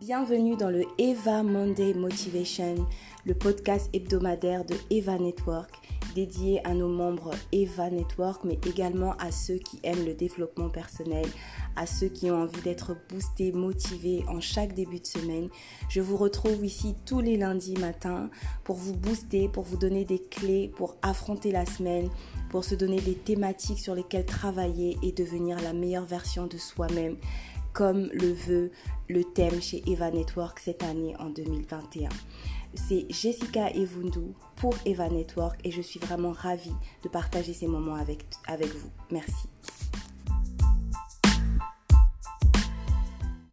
Bienvenue dans le Eva Monday Motivation, le podcast hebdomadaire de Eva Network dédié à nos membres Eva Network, mais également à ceux qui aiment le développement personnel, à ceux qui ont envie d'être boostés, motivés en chaque début de semaine. Je vous retrouve ici tous les lundis matins pour vous booster, pour vous donner des clés pour affronter la semaine, pour se donner des thématiques sur lesquelles travailler et devenir la meilleure version de soi-même comme le veut le thème chez Eva Network cette année en 2021. C'est Jessica Evundu pour Eva Network et je suis vraiment ravie de partager ces moments avec, avec vous. Merci.